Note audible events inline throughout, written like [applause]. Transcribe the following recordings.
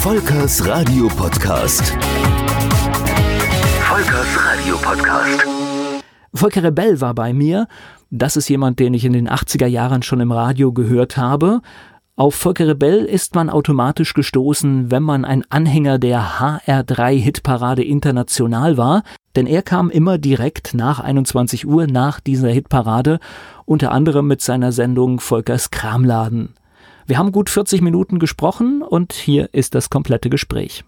Volkers Radio Podcast. Volkers Radio Podcast. Volker Rebell war bei mir. Das ist jemand, den ich in den 80er Jahren schon im Radio gehört habe. Auf Volker Rebell ist man automatisch gestoßen, wenn man ein Anhänger der HR3 Hitparade international war, denn er kam immer direkt nach 21 Uhr nach dieser Hitparade, unter anderem mit seiner Sendung Volkers Kramladen. Wir haben gut 40 Minuten gesprochen und hier ist das komplette Gespräch.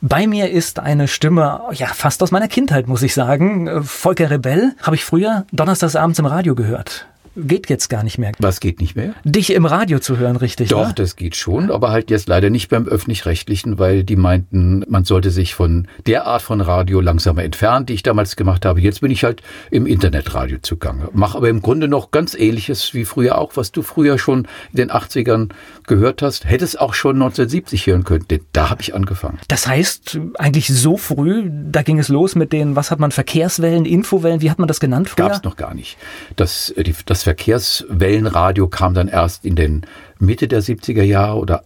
Bei mir ist eine Stimme, ja, fast aus meiner Kindheit, muss ich sagen. Volker Rebell habe ich früher donnerstagsabends im Radio gehört geht jetzt gar nicht mehr. Was geht nicht mehr? Dich im Radio zu hören, richtig? Doch, ne? das geht schon, aber halt jetzt leider nicht beim öffentlich-rechtlichen, weil die meinten, man sollte sich von der Art von Radio langsamer entfernen, die ich damals gemacht habe. Jetzt bin ich halt im Internetradio zugange. Mache aber im Grunde noch ganz ähnliches wie früher auch, was du früher schon in den 80ern gehört hast. Hättest auch schon 1970 hören können, denn da habe ich angefangen. Das heißt, eigentlich so früh, da ging es los mit den, was hat man, Verkehrswellen, Infowellen, wie hat man das genannt früher? Gab es noch gar nicht. Das, äh, das Verkehrswellenradio kam dann erst in den Mitte der 70er Jahre oder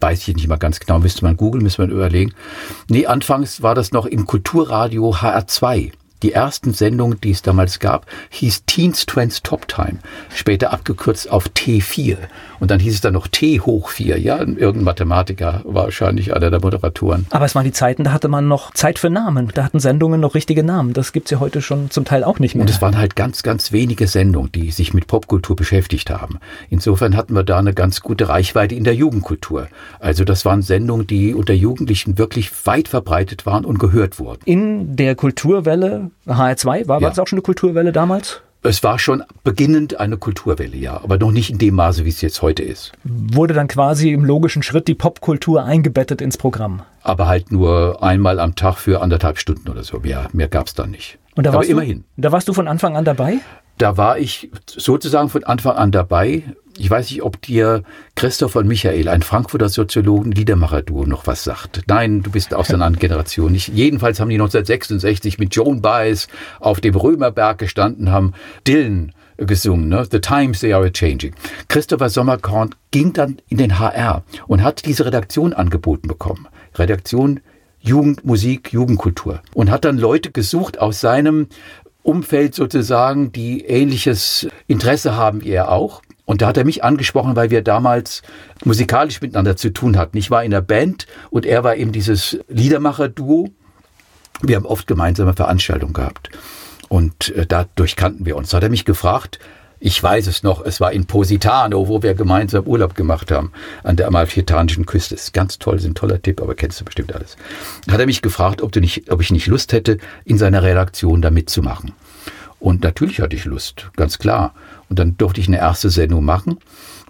weiß ich nicht mal ganz genau, müsste man googeln, müsste man überlegen. Nee, anfangs war das noch im Kulturradio HR2. Die ersten Sendungen, die es damals gab, hieß Teens Trends Top Time, später abgekürzt auf T4. Und dann hieß es dann noch T hoch 4. Ja, irgendein Mathematiker war wahrscheinlich einer der Moderatoren. Aber es waren die Zeiten, da hatte man noch Zeit für Namen. Da hatten Sendungen noch richtige Namen. Das gibt's ja heute schon zum Teil auch nicht mehr. Und es waren halt ganz, ganz wenige Sendungen, die sich mit Popkultur beschäftigt haben. Insofern hatten wir da eine ganz gute Reichweite in der Jugendkultur. Also das waren Sendungen, die unter Jugendlichen wirklich weit verbreitet waren und gehört wurden. In der Kulturwelle HR2, war, ja. war das auch schon eine Kulturwelle damals? Es war schon beginnend eine Kulturwelle, ja, aber noch nicht in dem Maße, wie es jetzt heute ist. Wurde dann quasi im logischen Schritt die Popkultur eingebettet ins Programm? Aber halt nur einmal am Tag für anderthalb Stunden oder so. Mehr, mehr gab es dann nicht. Und da aber immerhin. Du, da warst du von Anfang an dabei? Da war ich sozusagen von Anfang an dabei. Ich weiß nicht, ob dir Christoph und Michael, ein Frankfurter Soziologen, Liedermacher-Duo, noch was sagt. Nein, du bist aus einer anderen Generation. Nicht. Jedenfalls haben die 1966 mit Joan Baez auf dem Römerberg gestanden, haben Dylan gesungen, ne? The Times They Are Changing. Christopher Sommerkorn ging dann in den HR und hat diese Redaktion angeboten bekommen. Redaktion Jugend, Musik, Jugendkultur. Und hat dann Leute gesucht aus seinem Umfeld sozusagen, die ähnliches Interesse haben wie er auch. Und da hat er mich angesprochen, weil wir damals musikalisch miteinander zu tun hatten. Ich war in der Band und er war eben dieses Liedermacher-Duo. Wir haben oft gemeinsame Veranstaltungen gehabt. Und äh, dadurch kannten wir uns. Da hat er mich gefragt, ich weiß es noch, es war in Positano, wo wir gemeinsam Urlaub gemacht haben, an der amalfitanischen Küste. Das ist ganz toll, ist ein toller Tipp, aber kennst du bestimmt alles. Da hat er mich gefragt, ob, du nicht, ob ich nicht Lust hätte, in seiner Redaktion da mitzumachen. Und natürlich hatte ich Lust, ganz klar. Und dann durfte ich eine erste Sendung machen.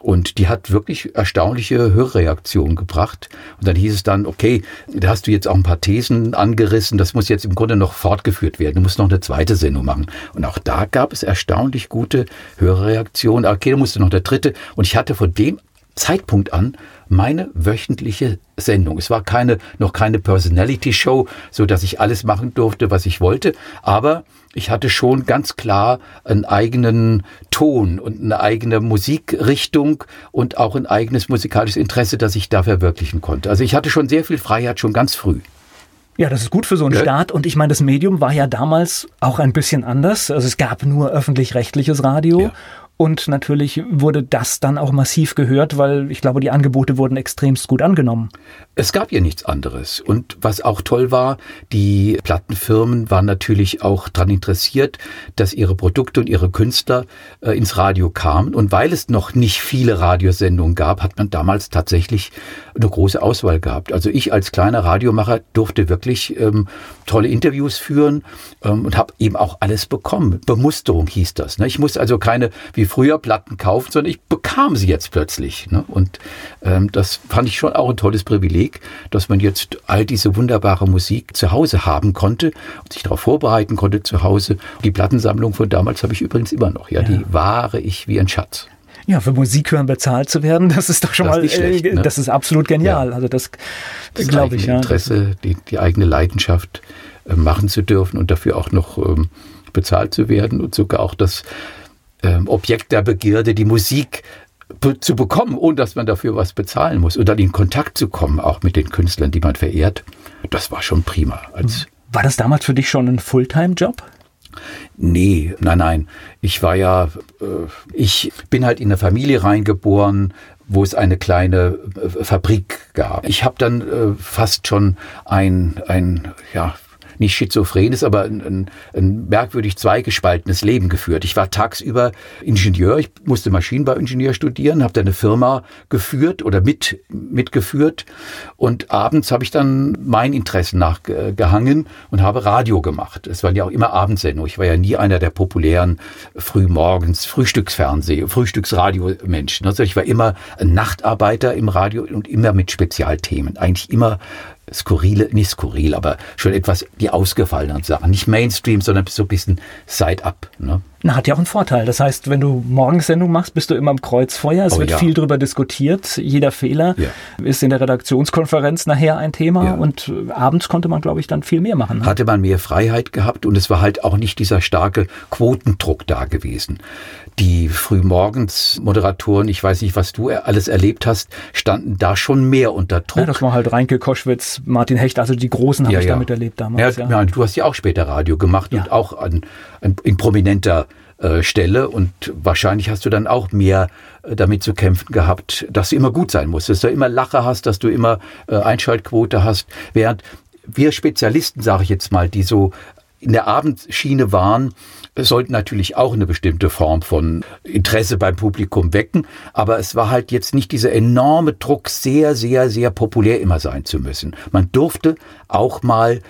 Und die hat wirklich erstaunliche Hörreaktionen gebracht. Und dann hieß es dann, okay, da hast du jetzt auch ein paar Thesen angerissen, das muss jetzt im Grunde noch fortgeführt werden. Du musst noch eine zweite Sendung machen. Und auch da gab es erstaunlich gute Hörreaktionen. Okay, da musste noch der dritte. Und ich hatte von dem Zeitpunkt an meine wöchentliche Sendung. Es war keine, noch keine Personality Show, so dass ich alles machen durfte, was ich wollte. Aber ich hatte schon ganz klar einen eigenen Ton und eine eigene Musikrichtung und auch ein eigenes musikalisches Interesse, das ich da verwirklichen konnte. Also ich hatte schon sehr viel Freiheit schon ganz früh. Ja, das ist gut für so einen ja. Start. Und ich meine, das Medium war ja damals auch ein bisschen anders. Also es gab nur öffentlich-rechtliches Radio. Ja. Und natürlich wurde das dann auch massiv gehört, weil ich glaube, die Angebote wurden extremst gut angenommen. Es gab ja nichts anderes. Und was auch toll war, die Plattenfirmen waren natürlich auch daran interessiert, dass ihre Produkte und ihre Künstler äh, ins Radio kamen. Und weil es noch nicht viele Radiosendungen gab, hat man damals tatsächlich eine große Auswahl gehabt. Also ich als kleiner Radiomacher durfte wirklich ähm, tolle Interviews führen ähm, und habe eben auch alles bekommen. Bemusterung hieß das. Ne? Ich musste also keine, wie früher Platten kaufen, sondern ich bekam sie jetzt plötzlich. Ne? Und ähm, das fand ich schon auch ein tolles Privileg, dass man jetzt all diese wunderbare Musik zu Hause haben konnte und sich darauf vorbereiten konnte zu Hause. Die Plattensammlung von damals habe ich übrigens immer noch. Ja, ja. die wahre ich wie ein Schatz. Ja, für Musik hören bezahlt zu werden, [laughs] das ist doch schon das mal, schlecht, äh, ne? das ist absolut genial. Ja. Also das, das glaube ich. Ja. Interesse, die, die eigene Leidenschaft äh, machen zu dürfen und dafür auch noch ähm, bezahlt zu werden und sogar auch das ähm, Objekt der Begierde, die Musik be zu bekommen, ohne dass man dafür was bezahlen muss. Und dann in Kontakt zu kommen, auch mit den Künstlern, die man verehrt, das war schon prima. Als war das damals für dich schon ein Fulltime-Job? Nee, nein, nein. Ich war ja, äh, ich bin halt in eine Familie reingeboren, wo es eine kleine äh, Fabrik gab. Ich habe dann äh, fast schon ein, ein ja, nicht schizophrenes, aber ein, ein, ein merkwürdig zweigespaltenes Leben geführt. Ich war tagsüber Ingenieur, ich musste Maschinenbauingenieur studieren, habe da eine Firma geführt oder mit, mitgeführt und abends habe ich dann meinen Interessen nachgehangen und habe Radio gemacht. Es waren ja auch immer Abendsendungen. Ich war ja nie einer der populären frühmorgens Frühstücksfernseh, Frühstücksradio-Menschen. Also ich war immer ein Nachtarbeiter im Radio und immer mit Spezialthemen. Eigentlich immer skurrile, nicht skurril, aber schon etwas die ausgefallenen Sachen. Nicht Mainstream, sondern so ein bisschen Side-up. Ne? Na, hat ja auch einen Vorteil. Das heißt, wenn du Morgensendung machst, bist du immer am Kreuzfeuer. Es oh, wird ja. viel darüber diskutiert. Jeder Fehler ja. ist in der Redaktionskonferenz nachher ein Thema. Ja. Und äh, abends konnte man, glaube ich, dann viel mehr machen. Ne? Hatte man mehr Freiheit gehabt und es war halt auch nicht dieser starke Quotendruck da gewesen. Die frühmorgens Moderatoren, ich weiß nicht, was du alles erlebt hast, standen da schon mehr unter Druck. Ja, das war halt Reinke Koschwitz, Martin Hecht, also die Großen habe ich damit erlebt damals. Ja, du hast ja auch später Radio gemacht und auch an, an, in prominenter äh, Stelle und wahrscheinlich hast du dann auch mehr äh, damit zu kämpfen gehabt, dass du immer gut sein musst, dass du immer Lache hast, dass du immer äh, Einschaltquote hast, während wir Spezialisten, sage ich jetzt mal, die so in der Abendschiene waren, sollten natürlich auch eine bestimmte Form von Interesse beim Publikum wecken, aber es war halt jetzt nicht dieser enorme Druck, sehr, sehr, sehr populär immer sein zu müssen. Man durfte auch mal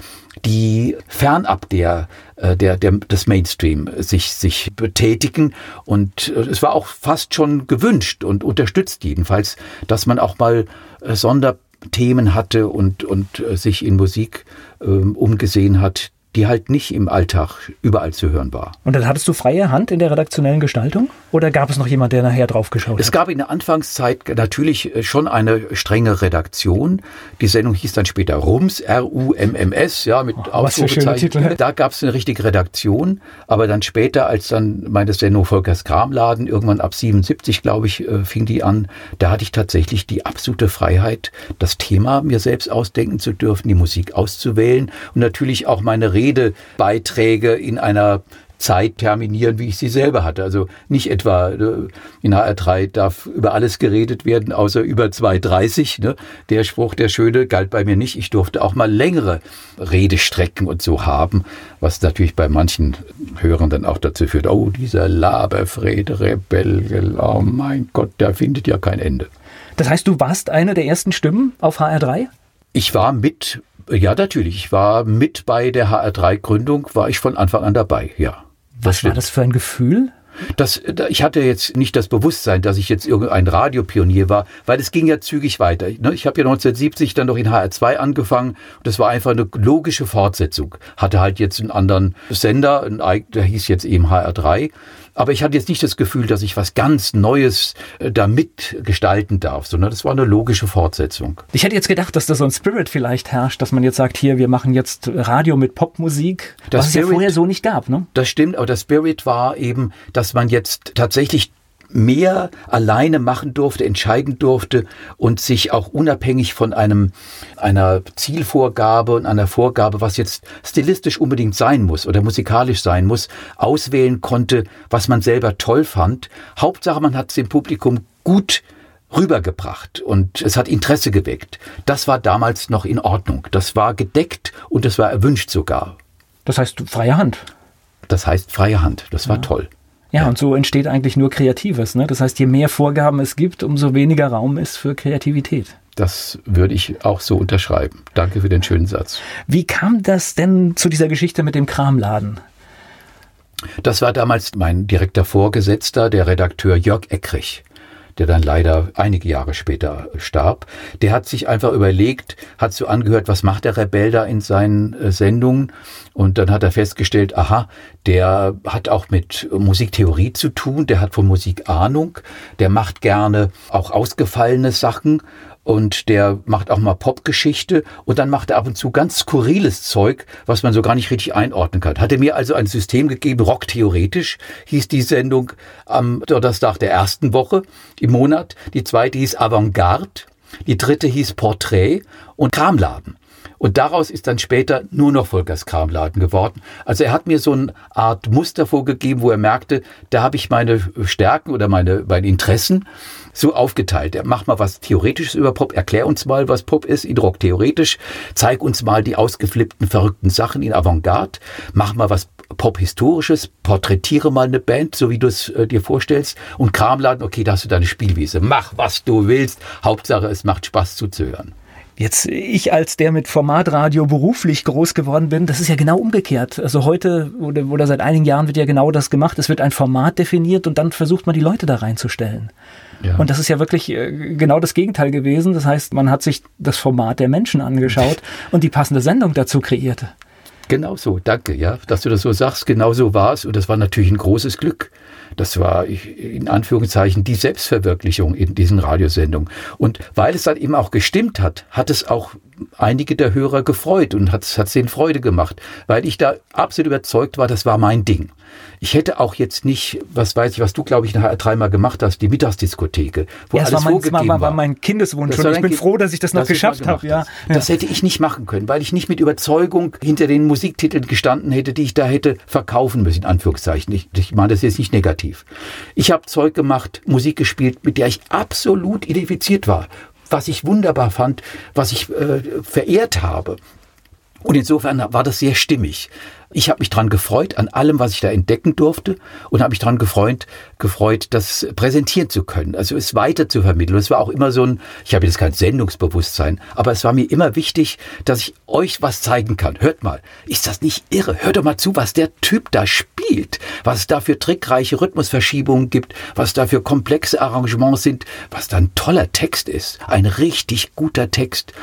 die fernab der, äh, der, der, des Mainstream sich, sich betätigen. Und äh, es war auch fast schon gewünscht und unterstützt jedenfalls, dass man auch mal äh, Sonderthemen hatte und, und sich in Musik ähm, umgesehen hat, die halt nicht im Alltag überall zu hören war. Und dann hattest du freie Hand in der redaktionellen Gestaltung? Oder gab es noch jemand, der nachher drauf geschaut hat? Es gab in der Anfangszeit natürlich äh, schon eine strenge Redaktion. Die Sendung hieß dann später RUMS, R-U-M-M-S, ja, mit oh, Ausrufezeichen. Da gab es eine richtige Redaktion. Aber dann später, als dann meine Sendung Volkers Kramladen, irgendwann ab 77, glaube ich, äh, fing die an, da hatte ich tatsächlich die absolute Freiheit, das Thema mir selbst ausdenken zu dürfen, die Musik auszuwählen und natürlich auch meine Redebeiträge in einer Zeit terminieren, wie ich sie selber hatte. Also nicht etwa äh, in HR3 darf über alles geredet werden, außer über 2,30. Ne? Der Spruch, der schöne, galt bei mir nicht. Ich durfte auch mal längere Redestrecken und so haben, was natürlich bei manchen Hörern dann auch dazu führt, oh, dieser Laberfred Rebell, oh mein Gott, der findet ja kein Ende. Das heißt, du warst eine der ersten Stimmen auf HR3? Ich war mit ja, natürlich. Ich war mit bei der HR3-Gründung, war ich von Anfang an dabei, ja. Was war das für ein Gefühl? Das, ich hatte jetzt nicht das Bewusstsein, dass ich jetzt irgendein Radiopionier war, weil es ging ja zügig weiter. Ne? Ich habe ja 1970 dann noch in HR2 angefangen und das war einfach eine logische Fortsetzung. Hatte halt jetzt einen anderen Sender, der hieß jetzt eben HR3 aber ich hatte jetzt nicht das Gefühl, dass ich was ganz Neues äh, da mitgestalten darf, sondern das war eine logische Fortsetzung. Ich hätte jetzt gedacht, dass da so ein Spirit vielleicht herrscht, dass man jetzt sagt, hier, wir machen jetzt Radio mit Popmusik, das was Spirit, es ja vorher so nicht gab. Ne? Das stimmt, aber der Spirit war eben, dass man jetzt tatsächlich mehr alleine machen durfte, entscheiden durfte und sich auch unabhängig von einem, einer Zielvorgabe und einer Vorgabe, was jetzt stilistisch unbedingt sein muss oder musikalisch sein muss, auswählen konnte, was man selber toll fand. Hauptsache, man hat es dem Publikum gut rübergebracht und es hat Interesse geweckt. Das war damals noch in Ordnung. Das war gedeckt und das war erwünscht sogar. Das heißt freie Hand. Das heißt freie Hand. Das war ja. toll. Ja, und so entsteht eigentlich nur Kreatives. Ne? Das heißt, je mehr Vorgaben es gibt, umso weniger Raum ist für Kreativität. Das würde ich auch so unterschreiben. Danke für den schönen Satz. Wie kam das denn zu dieser Geschichte mit dem Kramladen? Das war damals mein direkter Vorgesetzter, der Redakteur Jörg Eckrich der dann leider einige Jahre später starb, der hat sich einfach überlegt, hat so angehört, was macht der Rebell da in seinen äh, Sendungen? Und dann hat er festgestellt, aha, der hat auch mit Musiktheorie zu tun, der hat von Musik Ahnung, der macht gerne auch ausgefallene Sachen und der macht auch mal Popgeschichte und dann macht er ab und zu ganz skurriles Zeug, was man so gar nicht richtig einordnen kann. Hat er mir also ein System gegeben, Rock theoretisch hieß die Sendung am Donnerstag der ersten Woche im Monat, die zweite hieß Avantgarde, die dritte hieß Portrait und Kramladen. Und daraus ist dann später nur noch Volkers Kramladen geworden. Also er hat mir so eine Art Muster vorgegeben, wo er merkte, da habe ich meine Stärken oder meine, meine Interessen so aufgeteilt. Macht mal was Theoretisches über Pop, erklär uns mal, was Pop ist, in Rock theoretisch, zeig uns mal die ausgeflippten, verrückten Sachen in Avantgarde, mach mal was Pop-Historisches, porträtiere mal eine Band, so wie du es äh, dir vorstellst, und Kramladen, okay, da hast du deine Spielwiese. Mach, was du willst. Hauptsache, es macht Spaß zuzuhören. Jetzt ich als der mit Formatradio beruflich groß geworden bin, das ist ja genau umgekehrt. Also heute oder, oder seit einigen Jahren wird ja genau das gemacht. Es wird ein Format definiert und dann versucht man die Leute da reinzustellen. Ja. Und das ist ja wirklich äh, genau das Gegenteil gewesen. Das heißt, man hat sich das Format der Menschen angeschaut [laughs] und die passende Sendung dazu kreierte. Genau so, danke, ja, dass du das so sagst. Genau so war es und das war natürlich ein großes Glück. Das war in Anführungszeichen die Selbstverwirklichung in diesen Radiosendungen. Und weil es dann eben auch gestimmt hat, hat es auch einige der Hörer gefreut und hat es denen Freude gemacht, weil ich da absolut überzeugt war, das war mein Ding. Ich hätte auch jetzt nicht, was weiß ich, was du, glaube ich, nachher dreimal gemacht hast, die Mittagsdiskotheke, wo ja, alles war mein, vorgegeben war. war mein Kindeswunsch und ich bin froh, dass ich das noch das geschafft habe. Ja. Das hätte ich nicht machen können, weil ich nicht mit Überzeugung hinter den Musiktiteln gestanden hätte, die ich da hätte verkaufen müssen, in Anführungszeichen. Ich, ich meine das jetzt nicht negativ. Ich habe Zeug gemacht, Musik gespielt, mit der ich absolut identifiziert war was ich wunderbar fand, was ich äh, verehrt habe. Und insofern war das sehr stimmig. Ich habe mich dran gefreut an allem, was ich da entdecken durfte und habe mich dran gefreut, gefreut, das präsentieren zu können, also es weiter zu vermitteln. es war auch immer so ein, ich habe jetzt kein Sendungsbewusstsein, aber es war mir immer wichtig, dass ich euch was zeigen kann. Hört mal, ist das nicht irre? Hört doch mal zu, was der Typ da spielt, was es da für trickreiche Rhythmusverschiebungen gibt, was da für komplexe Arrangements sind, was da ein toller Text ist, ein richtig guter Text.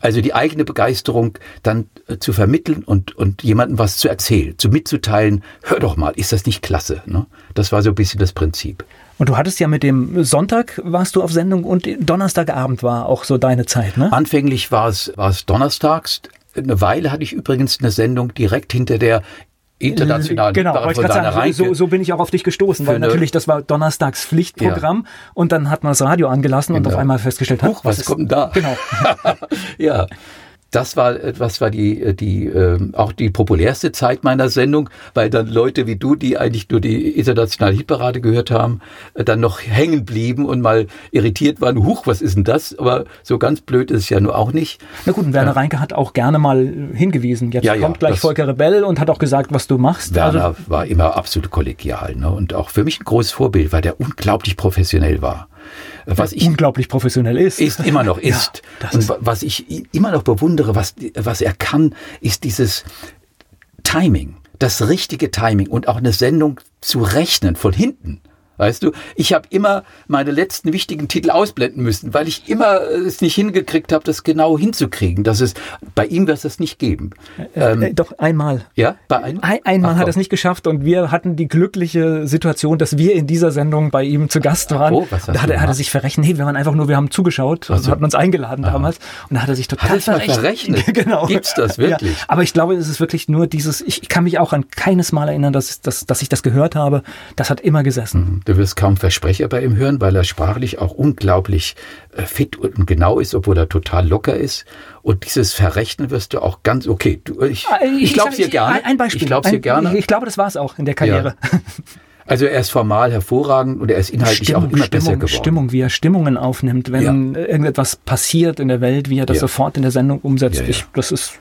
Also die eigene Begeisterung dann äh, zu vermitteln und, und jemandem was zu erzählen, zu mitzuteilen, hör doch mal, ist das nicht klasse? Ne? Das war so ein bisschen das Prinzip. Und du hattest ja mit dem Sonntag warst du auf Sendung und Donnerstagabend war auch so deine Zeit, ne? Anfänglich war es, war es donnerstags. Eine Weile hatte ich übrigens eine Sendung direkt hinter der international. Genau, wollte ich sagen, so, so, bin ich auch auf dich gestoßen, weil natürlich das war Donnerstags Pflichtprogramm ja. und dann hat man das Radio angelassen genau. und auf einmal festgestellt, Huch, was, was kommt denn da? Genau. [laughs] ja, das war etwas war die die äh, auch die populärste Zeit meiner Sendung, weil dann Leute wie du, die eigentlich nur die internationale Hitparade gehört haben, äh, dann noch hängen blieben und mal irritiert waren. Huch, was ist denn das? Aber so ganz blöd ist es ja nur auch nicht. Na gut, und Werner ja. Reinke hat auch gerne mal hingewiesen. Jetzt ja, kommt ja, gleich Volker Rebell und hat auch gesagt, was du machst. Werner also, war immer absolut kollegial ne? und auch für mich ein großes Vorbild, weil der unglaublich professionell war was ich unglaublich professionell ist. Ist immer noch [laughs] ist. Ja, und was ich immer noch bewundere, was, was er kann, ist dieses Timing, das richtige Timing und auch eine Sendung zu rechnen von hinten. Weißt du, ich habe immer meine letzten wichtigen Titel ausblenden müssen, weil ich immer es nicht hingekriegt habe, das genau hinzukriegen. Das ist, bei ihm wird es das nicht geben. Äh, ähm, äh, doch einmal. Ja, bei einem? Ein, einmal Ach, hat er es nicht geschafft und wir hatten die glückliche Situation, dass wir in dieser Sendung bei ihm zu Gast waren. Oh, was da hat, er, hat er sich verrechnet. Nee, wir waren einfach nur, wir haben zugeschaut so. hatten uns eingeladen Aha. damals und da hat er sich total hat verrechnet. verrechnet. [laughs] genau. Gibt's das wirklich? Ja, aber ich glaube, es ist wirklich nur dieses, ich kann mich auch an keines Mal erinnern, dass, dass, dass ich das gehört habe. Das hat immer gesessen. Mhm. Du wirst kaum Versprecher bei ihm hören, weil er sprachlich auch unglaublich äh, fit und genau ist, obwohl er total locker ist. Und dieses Verrechnen wirst du auch ganz okay. Du, ich ah, ich, ich glaube es dir gerne. Ein Beispiel. Ich glaube dir gerne. Ich, ich glaube, das war es auch in der Karriere. Ja. [laughs] Also er ist formal hervorragend und er ist inhaltlich Stimmung, auch immer Stimmung, besser geworden. Stimmung, wie er Stimmungen aufnimmt, wenn ja. irgendetwas passiert in der Welt, wie er das ja. sofort in der Sendung umsetzt. Ich, das ist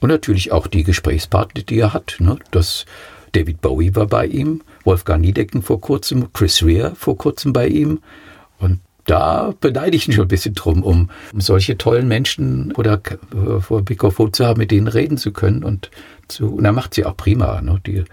und natürlich auch die Gesprächspartner, die er hat. Ne? Das David Bowie war bei ihm, Wolfgang Niedecken vor kurzem, Chris Rea vor kurzem bei ihm. Und da beneide ich ihn schon ein bisschen drum, um, solche tollen Menschen oder äh, vor Mikrofon zu haben, mit denen reden zu können. Und, zu, und er macht sie auch prima. Ne? Die,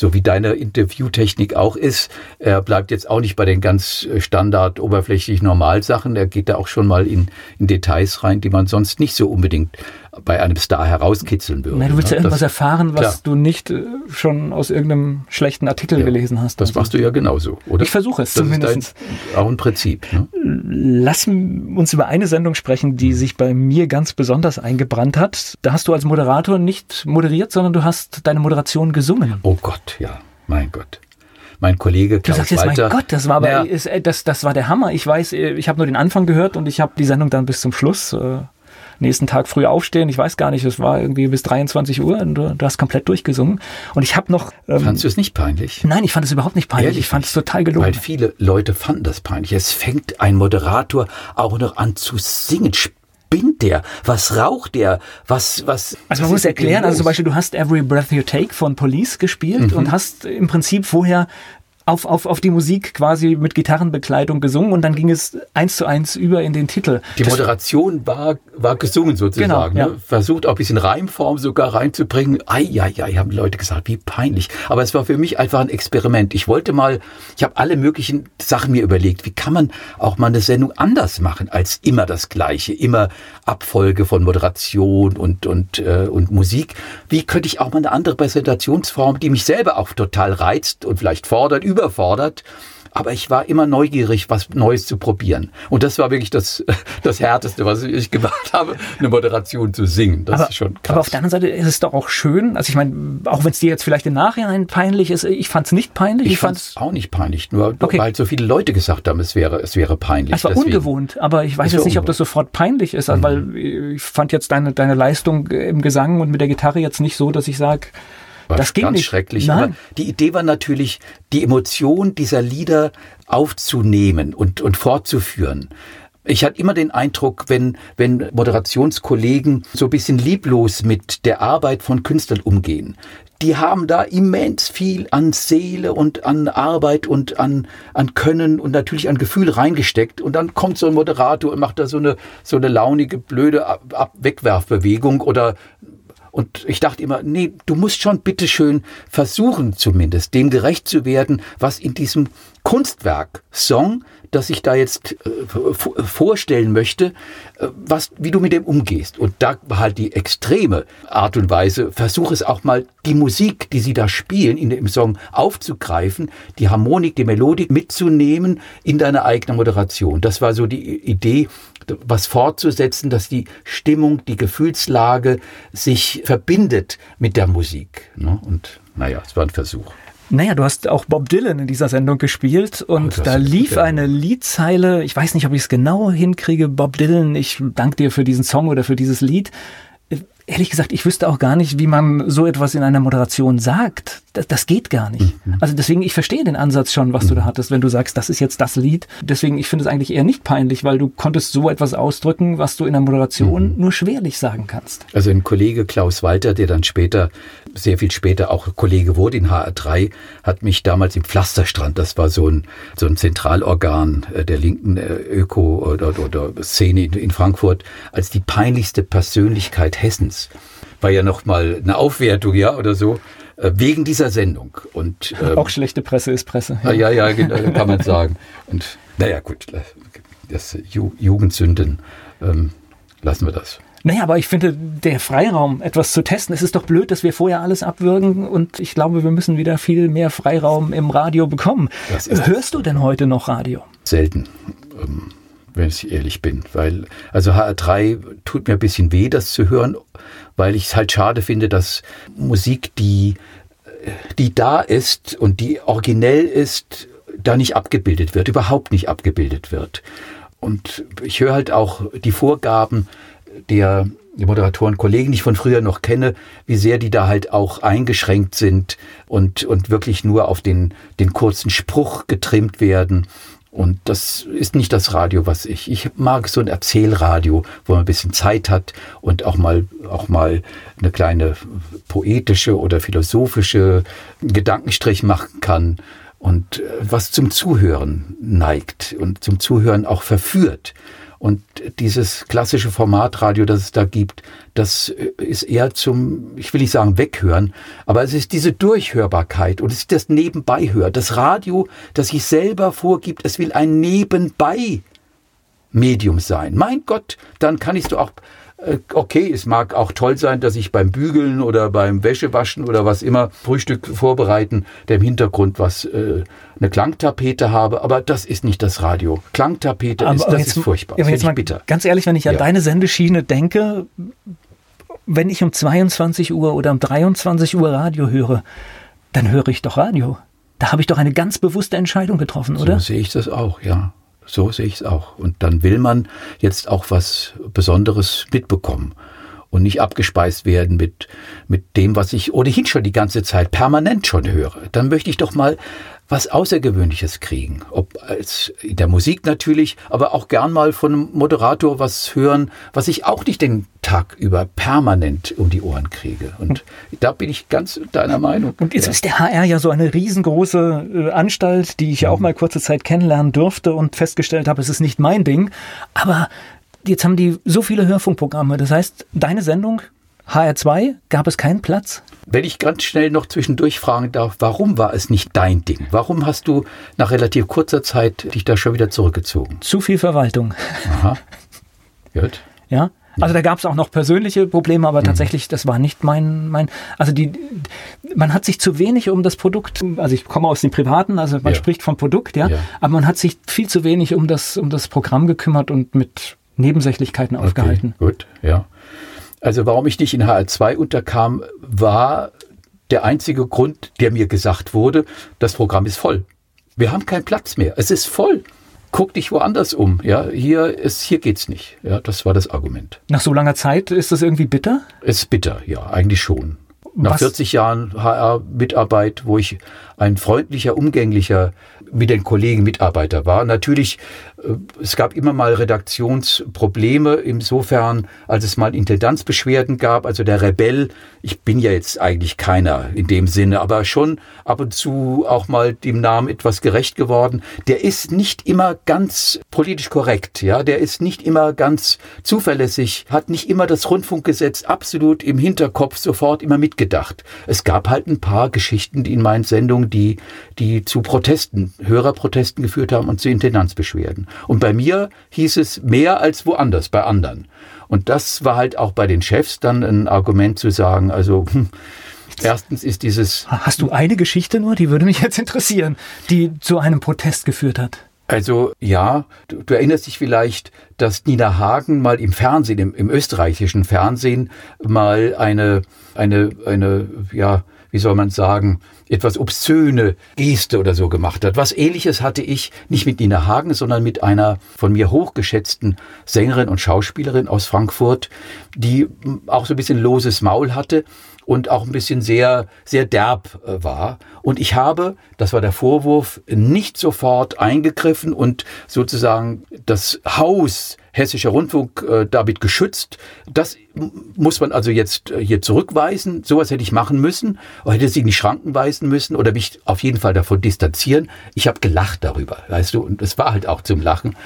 so wie deine Interviewtechnik auch ist. Er bleibt jetzt auch nicht bei den ganz äh, standard oberflächlich Normalsachen. Er geht da auch schon mal in, in Details rein, die man sonst nicht so unbedingt bei einem Star herauskitzeln würde. Na, du willst ja ne? irgendwas das, erfahren, was klar. du nicht äh, schon aus irgendeinem schlechten Artikel Ja, gelesen hast. das Also, machst du ja genauso, oder? Ich versuche es das zumindest. Auch ein Prinzip. Ne? Lass uns über eine Sendung sprechen, die sich bei mir ganz besonders eingebrannt hat. Da hast du als Moderator nicht moderiert, sondern du hast deine Moderation gesungen. Oh Gott, ja, mein Gott. Mein Kollege Du Klaus sagst jetzt, Walter. mein Gott, das war aber, ist, äh, das, das war der Hammer. Ich weiß, äh, ich habe nur den Anfang gehört und ich habe die Sendung dann bis zum Schluss. Äh, nächsten Tag früh aufstehen, ich weiß gar nicht, es war irgendwie bis 23 Uhr und du, du hast komplett durchgesungen. Und ich habe noch. Ähm, Fandst du es nicht peinlich? nein, ich fand es überhaupt nicht peinlich. Ehrlich ich fand es total Weil gelungen. viele Leute fanden das peinlich. Es fängt ein Moderator auch noch an zu singen. Spinnt der? Was raucht der? Was, was? Also man muss erklären, also zum Beispiel, du hast Every Breath You Take von Police gespielt Mhm. und hast im Prinzip vorher auf, auf, auf die Musik quasi mit Gitarrenbegleitung gesungen und dann ging es eins zu eins über in den Titel. Die Das- Moderation war, war gesungen sozusagen. Genau, ne? ja. Versucht auch ein bisschen Reimform sogar reinzubringen. Ei, ei, ei, haben die Leute gesagt, wie peinlich. Aber es war für mich einfach ein Experiment. Ich wollte mal, ich habe alle möglichen Sachen mir überlegt. Wie kann man auch mal eine Sendung anders machen als immer das Gleiche? Immer Abfolge von Moderation und, und, äh, und Musik. Wie könnte ich auch mal eine andere Präsentationsform, die mich selber auch total reizt und vielleicht fordert, überfordert, aber ich war immer neugierig, was Neues zu probieren. Und das war wirklich das, [laughs] das Härteste, was ich gemacht [laughs] habe, eine Moderation zu singen. Das aber, ist schon krass. aber auf der anderen Seite ist es doch auch schön, also ich meine, auch wenn es dir jetzt vielleicht im Nachhinein peinlich ist, ich fand es nicht peinlich. ich Ich, fand es auch nicht peinlich, nur Okay. weil so viele Leute gesagt haben, es wäre, es wäre peinlich. es war Deswegen- ungewohnt, aber ich weiß jetzt nicht, ob das sofort peinlich ist, also weil ich fand jetzt deine, deine Leistung im Gesang und mit der Gitarre jetzt nicht so, dass ich sage, War das ging ganz nicht. schrecklich. Nein. Aber die Idee war natürlich, die Emotion dieser Lieder aufzunehmen und, und fortzuführen. Ich hatte immer den Eindruck, wenn, wenn Moderationskollegen so ein bisschen lieblos mit der Arbeit von Künstlern umgehen, die haben da immens viel an Seele und an Arbeit und an, an Können und natürlich an Gefühl reingesteckt. Und dann kommt so ein Moderator und macht da so eine, so eine launige, blöde Ab Wegwerfbewegung oder und ich dachte immer, nee, du musst schon bitteschön versuchen zumindest, dem gerecht zu werden, was in diesem Kunstwerk, Song, das ich da jetzt äh, vorstellen möchte, äh, was, wie du mit dem umgehst. Und da halt die extreme Art und Weise, versuch es auch mal, die Musik, die sie da spielen, in dem Song aufzugreifen, die Harmonik, die Melodik mitzunehmen in deine eigene Moderation. Das war so die Idee, was fortzusetzen, dass die Stimmung, die Gefühlslage sich verbindet mit der Musik. ne? Und naja, es war ein Versuch. Naja, du hast auch Bob Dylan in dieser Sendung gespielt und Oh, da lief eine Liedzeile, ich weiß nicht, ob ich es genau hinkriege, Bob Dylan, ich danke dir für diesen Song oder für dieses Lied. Äh, Ehrlich gesagt, ich wüsste auch gar nicht, wie man so etwas in einer Moderation sagt. Das, das geht gar nicht. Mhm. Also deswegen, ich verstehe den Ansatz schon, was du da hattest, wenn du sagst, das ist jetzt das Lied. Deswegen, ich finde es eigentlich eher nicht peinlich, weil du konntest so etwas ausdrücken, was du in der Moderation Mhm. nur schwerlich sagen kannst. Also ein Kollege Klaus Walter, der dann später, sehr viel später auch Kollege wurde in HR3, hat mich damals im Pflasterstrand, das war so ein, so ein Zentralorgan äh, der linken äh, Öko- oder, oder Szene in, Frankfurt, als die peinlichste Persönlichkeit Hessens. War ja nochmal eine Aufwertung, ja, oder so, wegen dieser Sendung. Und, ähm, Auch schlechte Presse ist Presse. Ah, ja, ja, genau, kann man sagen. Und naja, gut, das Ju Jugendsünden, ähm, lassen wir das. Naja, aber ich finde, der Freiraum, etwas zu testen, es ist doch blöd, dass wir vorher alles abwürgen und ich glaube, wir müssen wieder viel mehr Freiraum im Radio bekommen. Hörst du denn heute noch Radio? selten, ähm, wenn ich ehrlich bin. Weil, also HR3 tut mir ein bisschen weh, das zu hören, weil ich es halt schade finde, dass Musik, die, äh, die da ist und die originell ist, da nicht abgebildet wird, überhaupt nicht abgebildet wird. Und ich höre halt auch die Vorgaben der Moderatoren, Kollegen, die ich von früher noch kenne, wie sehr die da halt auch eingeschränkt sind und, und wirklich nur auf den, den kurzen Spruch getrimmt werden. Und das ist nicht das Radio, was ich. Ich mag so ein Erzählradio, wo man ein bisschen Zeit hat und auch mal, auch mal eine kleine poetische oder philosophische Gedankenstrich machen kann und äh, was zum Zuhören neigt und zum Zuhören auch verführt. Und dieses klassische Formatradio, das es da gibt, das ist eher zum, ich will nicht sagen weghören, aber es ist diese Durchhörbarkeit und es ist das Nebenbeihören. Das Radio, das sich selber vorgibt, es will ein Nebenbei Medium sein. Mein Gott, dann kann ich es doch auch Äh, okay, es mag auch toll sein, dass ich beim Bügeln oder beim Wäschewaschen oder was immer Frühstück vorbereiten, der im Hintergrund was äh, eine Klangtapete habe, aber das ist nicht das Radio. Klangtapete aber ist das jetzt, ist furchtbar. Das jetzt mal ich bitter. Ganz ehrlich, wenn ich an Ja. deine Sendeschiene denke, wenn ich um 22 Uhr oder um 23 Uhr Radio höre, dann höre ich doch Radio. Da habe ich doch eine ganz bewusste Entscheidung getroffen, oder? So sehe ich das auch, ja. So sehe ich es auch. Und dann will man jetzt auch was Besonderes mitbekommen und nicht abgespeist werden mit, mit dem, was ich ohnehin schon die ganze Zeit permanent schon höre. Dann möchte ich doch mal was Außergewöhnliches kriegen. Ob als in der Musik natürlich, aber auch gern mal von einem Moderator was hören, was ich auch nicht den Tag über permanent um die Ohren kriege. Und da bin ich ganz deiner Meinung. Und jetzt ja. ist der HR ja so eine riesengroße äh, Anstalt, die ich ja auch Mhm. mal kurze Zeit kennenlernen durfte und festgestellt habe, es ist nicht mein Ding. Aber jetzt haben die so viele Hörfunkprogramme. Das heißt, deine Sendung HR2 gab es keinen Platz? Wenn ich ganz schnell noch zwischendurch fragen darf, warum war es nicht dein Ding? Warum hast du nach relativ kurzer Zeit dich da schon wieder zurückgezogen? Zu viel Verwaltung. Aha. Gut. [laughs] Ja. Also da gab es auch noch persönliche Probleme, Mhm. aber tatsächlich, das war nicht mein, mein, also die, man hat sich zu wenig um das Produkt, also ich komme aus dem Privaten, also man Ja. spricht vom Produkt, ja, Ja. aber man hat sich viel zu wenig um das, um das Programm gekümmert und mit Nebensächlichkeiten aufgehalten. Okay, gut, ja. Also warum ich nicht in HR2 unterkam, war der einzige Grund, der mir gesagt wurde, das Programm ist voll. Wir haben keinen Platz mehr. Es ist voll. Guck dich woanders um. Ja, hier ist, hier geht's nicht. Ja, das war das Argument. Nach so langer Zeit ist das irgendwie bitter? Es ist bitter, ja, eigentlich schon. Nach Was- 40 Jahren HR-Mitarbeit, wo ich ein freundlicher, umgänglicher mit den Kollegen Mitarbeiter war. Natürlich, es gab immer mal Redaktionsprobleme, insofern, als es mal Intendanzbeschwerden gab, also der Rebell, ich bin ja jetzt eigentlich keiner in dem Sinne, aber schon ab und zu auch mal dem Namen etwas gerecht geworden. Der ist nicht immer ganz politisch korrekt, ja, der ist nicht immer ganz zuverlässig, hat nicht immer das Rundfunkgesetz absolut im Hinterkopf sofort immer mitgedacht. Es gab halt ein paar Geschichten in meinen Sendungen, die, die zu Protesten, Hörerprotesten geführt haben und zu Intendanzbeschwerden. Und bei mir hieß es mehr als woanders, bei anderen. Und das war halt auch bei den Chefs dann ein Argument zu sagen, also, hm, erstens ist dieses, Hast du eine Geschichte nur, die würde mich jetzt interessieren, die zu einem Protest geführt hat? Also ja, du, du erinnerst dich vielleicht, dass Nina Hagen mal im Fernsehen, im, im österreichischen Fernsehen, mal eine, eine, eine, ja, wie soll man sagen, etwas obszöne Geste oder so gemacht hat. Was ähnliches hatte ich nicht mit Nina Hagen, sondern mit einer von mir hochgeschätzten Sängerin und Schauspielerin aus Frankfurt, die mm, auch so ein bisschen loses Maul hatte und auch ein bisschen sehr, sehr derb äh, war. Und ich habe, das war der Vorwurf, nicht sofort eingegriffen und sozusagen das Haus Hessischer Rundfunk äh, damit geschützt. Das muss man also jetzt äh, hier zurückweisen. Sowas hätte ich machen müssen, oder hätte sie in die Schranken weisen müssen oder mich auf jeden Fall davon distanzieren. Ich habe gelacht darüber, weißt du, und es war halt auch zum Lachen.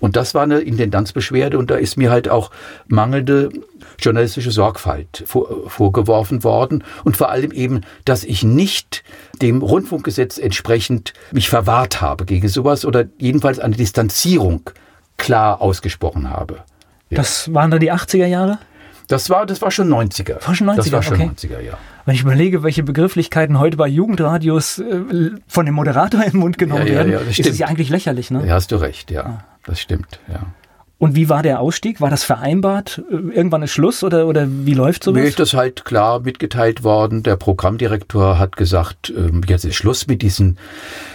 Und das war eine Intendanzbeschwerde und da ist mir halt auch mangelnde journalistische Sorgfalt vor, vorgeworfen worden und vor allem eben, dass ich nicht dem Rundfunkgesetz entsprechend mich verwahrt habe gegen sowas oder jedenfalls eine Distanzierung klar ausgesprochen habe. Ja. Das waren dann die 80er Jahre? Das war, das war schon 90er. War schon 90er, Das war schon okay. 90er, ja. Wenn ich überlege, welche Begrifflichkeiten heute bei Jugendradios äh, von dem Moderator im Mund genommen Ja, ja, werden, ja, das ist es stimmt. ja eigentlich lächerlich. Ne? Ja, hast du recht, ja. Das stimmt, ja. Und wie war der Ausstieg? War das vereinbart? Äh, Irgendwann ist Schluss oder, oder wie läuft sowas? Mir ist das halt klar mitgeteilt worden. Der Programmdirektor hat gesagt, ähm, jetzt ist Schluss mit diesen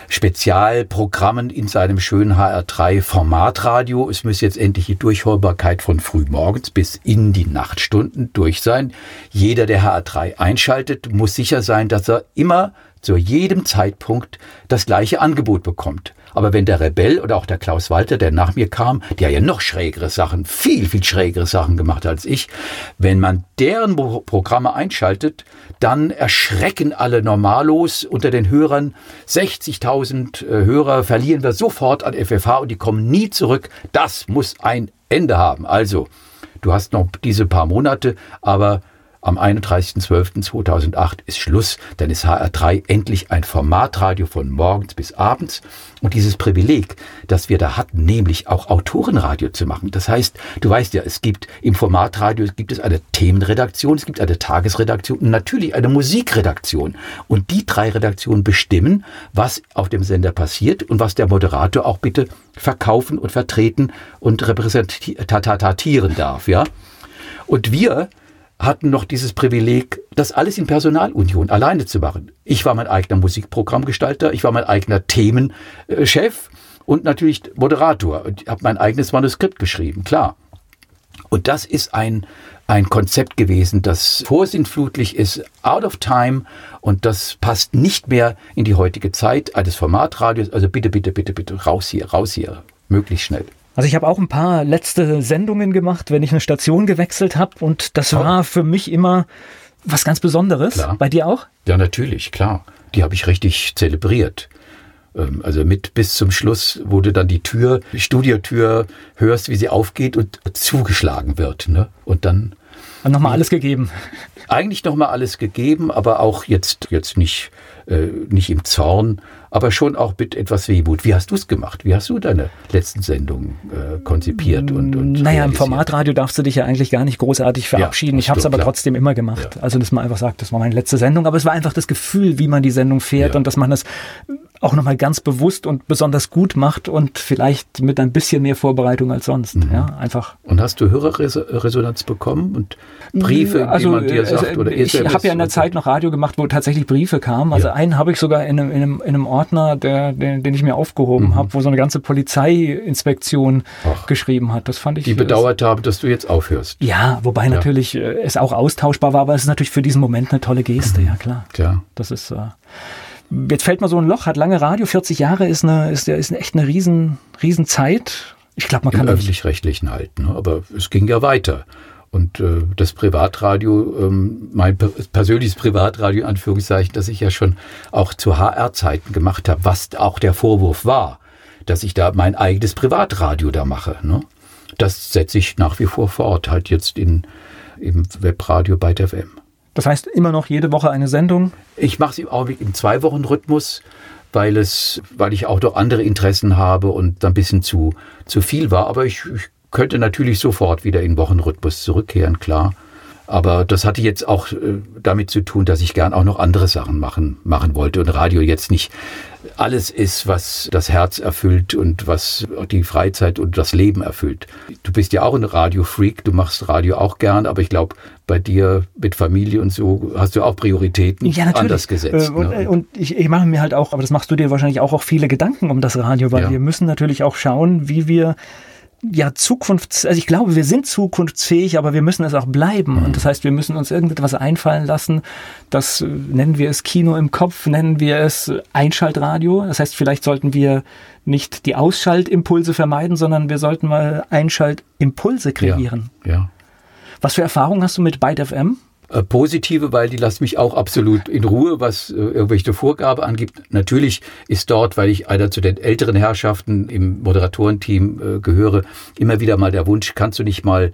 Spezialprogrammen in seinem schönen HR3 Formatradio. Es muss jetzt endlich die Durchhörbarkeit von frühmorgens bis in die Nachtstunden durch sein. Jeder, der HR3 einschaltet, muss sicher sein, dass er immer zu jedem Zeitpunkt das gleiche Angebot bekommt. Aber wenn der Rebell oder auch der Klaus Walter, der nach mir kam, der ja noch schrägere Sachen, viel, viel schrägere Sachen gemacht hat als ich, wenn man deren Pro- Programme einschaltet, dann erschrecken alle Normalos unter den Hörern. 60.000 äh, Hörer verlieren wir sofort an FFH und die kommen nie zurück. Das muss ein Ende haben. Also, du hast noch diese paar Monate, aber am 31.12.2008 ist Schluss, dann ist HR3 endlich ein Formatradio von morgens bis abends. Und dieses Privileg, das wir da hatten, nämlich auch Autorenradio zu machen. Das heißt, du weißt ja, es gibt im Formatradio gibt es eine Themenredaktion, es gibt eine Tagesredaktion und natürlich eine Musikredaktion. Und die drei Redaktionen bestimmen, was auf dem Sender passiert und was der Moderator auch bitte verkaufen und vertreten und repräsentieren darf, ja. Und wir hatten noch dieses Privileg, das alles in Personalunion alleine zu machen. Ich war mein eigener Musikprogrammgestalter, ich war mein eigener Themenchef und natürlich Moderator. Ich habe mein eigenes Manuskript geschrieben, klar. Und das ist ein, ein Konzept gewesen, das vorsintflutlich ist, out of time und das passt nicht mehr in die heutige Zeit eines Formatradios. Also bitte, bitte, bitte, bitte, raus hier, raus hier, möglichst schnell. Also ich habe auch ein paar letzte Sendungen gemacht, wenn ich eine Station gewechselt habe und das war für mich immer was ganz Besonderes. Klar. Bei dir auch? Ja, natürlich, klar. Die habe ich richtig zelebriert. Ähm, also mit bis zum Schluss, wo du dann die Tür, die Studiotür hörst, wie sie aufgeht und zugeschlagen wird. Ne? Und dann. Und nochmal alles gegeben. Eigentlich nochmal alles gegeben, aber auch jetzt, jetzt nicht, äh, nicht im Zorn, aber schon auch mit etwas Wehmut. Wie hast du es gemacht? Wie hast du deine letzten Sendungen äh, konzipiert und, und Naja, im Formatradio darfst du dich ja eigentlich gar nicht großartig verabschieden. Ja, ich habe es aber klar. trotzdem immer gemacht. Ja. Also, dass man einfach sagt, das war meine letzte Sendung. Aber es war einfach das Gefühl, wie man die Sendung fährt ja. und dass man das auch nochmal ganz bewusst und besonders gut macht und vielleicht mit ein bisschen mehr Vorbereitung als sonst. Mhm. Ja, einfach. Und hast du Hörerresonanz bekommen und Briefe, also, die man dir sagt? Also, oder ich habe ja in der Zeit noch Radio gemacht, wo tatsächlich Briefe kamen. Also einen habe ich sogar in einem, in einem, in einem Ordner, der, den, den ich mir aufgehoben mhm. habe, wo so eine ganze Polizeiinspektion Ach, geschrieben hat. Das fand ich. Die bedauert haben, dass du jetzt aufhörst. Ja, wobei ja. natürlich äh, es auch austauschbar war, aber es ist natürlich für diesen Moment eine tolle Geste, mhm. ja klar. Ja. Das ist. Äh, jetzt fällt mal so ein Loch, hat lange Radio, 40 Jahre ist eine, ist, ist echt eine riesen, riesen Zeit. Ich glaube, man kann. Im öffentlich-rechtlichen halt, ne? aber es ging ja weiter. Und äh, das Privatradio, ähm, mein persönliches Privatradio, Anführungszeichen, das ich ja schon auch zu HR-Zeiten gemacht habe, was auch der Vorwurf war, dass ich da mein eigenes Privatradio da mache. Ne? Das setze ich nach wie vor fort, halt jetzt in, im Webradio bei der WM. Das heißt immer noch jede Woche eine Sendung? Ich mache es im im Zwei-Wochen-Rhythmus, weil weil ich auch noch andere Interessen habe und ein bisschen zu, zu viel war. Aber ich, ich könnte natürlich sofort wieder in Wochenrhythmus zurückkehren, klar. Aber das hatte jetzt auch äh, damit zu tun, dass ich gern auch noch andere Sachen machen, machen wollte und Radio jetzt nicht alles ist, was das Herz erfüllt und was die Freizeit und das Leben erfüllt. Du bist ja auch ein Radio-Freak, du machst Radio auch gern, aber ich glaube, bei dir mit Familie und so hast du auch Prioritäten ja, anders gesetzt. Äh, und, ne? und ich, ich, mache mir halt auch, aber das machst du dir wahrscheinlich auch, auch viele Gedanken um das Radio, weil ja. wir müssen natürlich auch schauen, wie wir ja Zukunfts, also ich glaube, wir sind zukunftsfähig, aber wir müssen es auch bleiben. Mhm. Und das heißt, wir müssen uns irgendetwas einfallen lassen. Das äh, nennen wir es Kino im Kopf, nennen wir es Einschaltradio. Das heißt, vielleicht sollten wir nicht die Ausschaltimpulse vermeiden, sondern wir sollten mal Einschaltimpulse kreieren. Ja, ja. Was für Erfahrungen hast du mit Byte FM? Äh, positive, weil die lassen mich auch absolut in Ruhe, was äh, irgendwelche Vorgabe angibt. Natürlich ist dort, weil ich einer zu den älteren Herrschaften im Moderatorenteam äh, gehöre, immer wieder mal der Wunsch, kannst du nicht mal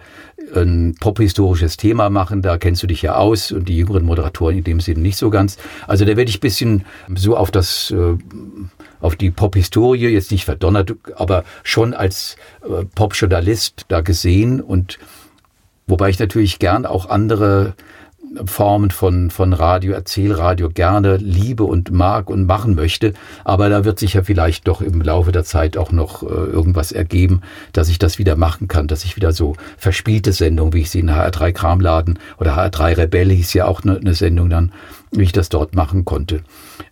ein pophistorisches Thema machen, da kennst du dich ja aus und die jüngeren Moderatoren in dem Sinne nicht so ganz. Also da werde ich bisschen so auf das äh, auf die Pophistorie jetzt nicht verdonnert, aber schon als äh, Popjournalist da gesehen und wobei ich natürlich gern auch andere Formen von, von Radio, Erzählradio gerne liebe und mag und machen möchte. Aber da wird sich ja vielleicht doch im Laufe der Zeit auch noch äh, irgendwas ergeben, dass ich das wieder machen kann, dass ich wieder so verspielte Sendungen, wie ich sie in HR3 Kramladen oder HR3 Rebelle hieß ja auch eine, eine Sendung dann, wie ich das dort machen konnte.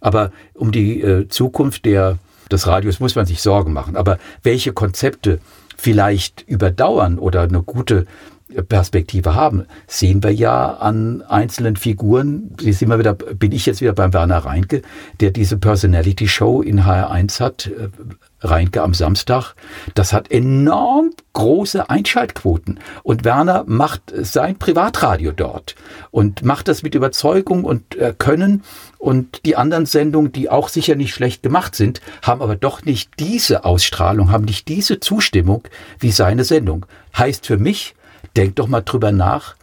Aber um die äh, Zukunft der, des Radios muss man sich Sorgen machen. Aber welche Konzepte vielleicht überdauern oder eine gute Perspektive haben, sehen wir ja an einzelnen Figuren. Sie sind immer wieder, bin ich jetzt wieder beim Werner Reinke, der diese Personality Show in HR1 hat. Äh, Reinke am Samstag. Das hat enorm große Einschaltquoten. Und Werner macht sein Privatradio dort und macht das mit Überzeugung und äh, Können. Und die anderen Sendungen, die auch sicher nicht schlecht gemacht sind, haben aber doch nicht diese Ausstrahlung, haben nicht diese Zustimmung wie seine Sendung. Heißt für mich, denkt doch mal drüber nach,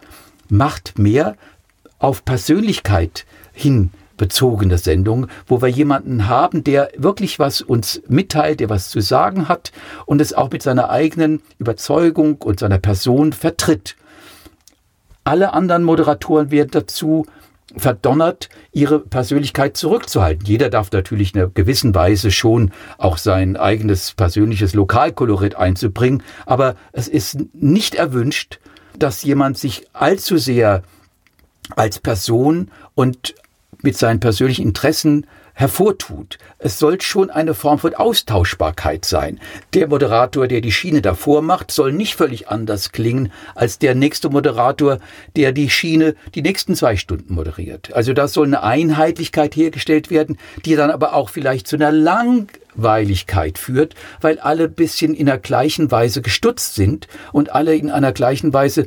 macht mehr auf Persönlichkeit hin bezogene Sendung, wo wir jemanden haben, der wirklich was uns mitteilt, der was zu sagen hat und es auch mit seiner eigenen Überzeugung und seiner Person vertritt. Alle anderen Moderatoren werden dazu verdonnert, ihre Persönlichkeit zurückzuhalten. Jeder darf natürlich in einer gewissen Weise schon auch sein eigenes persönliches Lokalkolorit einzubringen, aber es ist nicht erwünscht, dass jemand sich allzu sehr als Person und mit seinen persönlichen Interessen hervortut. Es soll schon eine Form von Austauschbarkeit sein. Der Moderator, der die Schiene davor macht, soll nicht völlig anders klingen als der nächste Moderator, der die Schiene die nächsten zwei Stunden moderiert. Also da soll eine Einheitlichkeit hergestellt werden, die dann aber auch vielleicht zu einer Langweiligkeit führt, weil alle bisschen in der gleichen Weise gestutzt sind und alle in einer gleichen Weise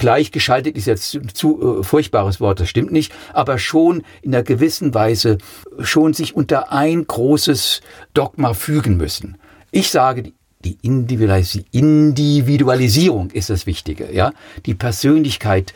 gleichgeschaltet ist jetzt zu, äh, furchtbares Wort, das stimmt nicht, aber schon in einer gewissen Weise schon sich unter ein großes Dogma fügen müssen. Ich sage, die Individualisierung ist das Wichtige, ja. Die Persönlichkeit,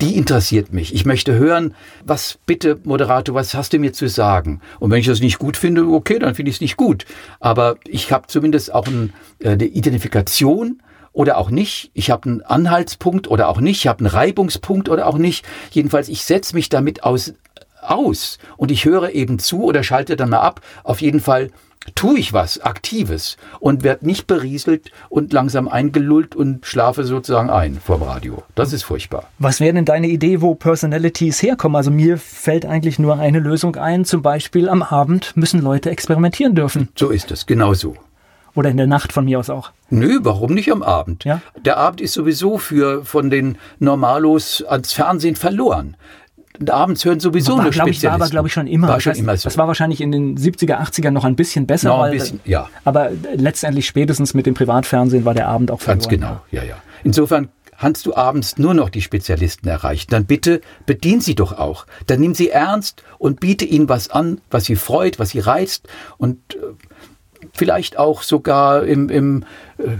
die interessiert mich. Ich möchte hören, was bitte, Moderator, was hast du mir zu sagen? Und wenn ich das nicht gut finde, okay, dann finde ich es nicht gut. Aber ich habe zumindest auch ein, äh, eine Identifikation oder auch nicht. Ich habe einen Anhaltspunkt oder auch nicht. Ich habe einen Reibungspunkt oder auch nicht. Jedenfalls, ich setze mich damit aus, aus und ich höre eben zu oder schalte dann mal ab. Auf jeden Fall tue ich was Aktives und werde nicht berieselt und langsam eingelullt und schlafe sozusagen ein vom Radio. Das ist furchtbar. Was wäre denn deine Idee, wo Personalities herkommen? Also mir fällt eigentlich nur eine Lösung ein. Zum Beispiel am Abend müssen Leute experimentieren dürfen. So ist es, genau so. Oder in der Nacht von mir aus auch. Nö, warum nicht am Abend? Ja? Der Abend ist sowieso für von den Normalos ans Fernsehen verloren. Abends hören sowieso war, nur glaub ich, war aber, glaube ich, schon immer. War Das schon heißt, immer so. Das war wahrscheinlich in den 70er, 80er noch ein bisschen besser. Noch ein weil, bisschen, ja. Aber letztendlich spätestens mit dem Privatfernsehen war der Abend auch verloren. Ganz genau, ja, ja. Insofern kannst du abends nur noch die Spezialisten erreichen. Dann bitte bedien sie doch auch. Dann nimm sie ernst und biete ihnen was an, was sie freut, was sie reizt und äh, vielleicht auch sogar im, im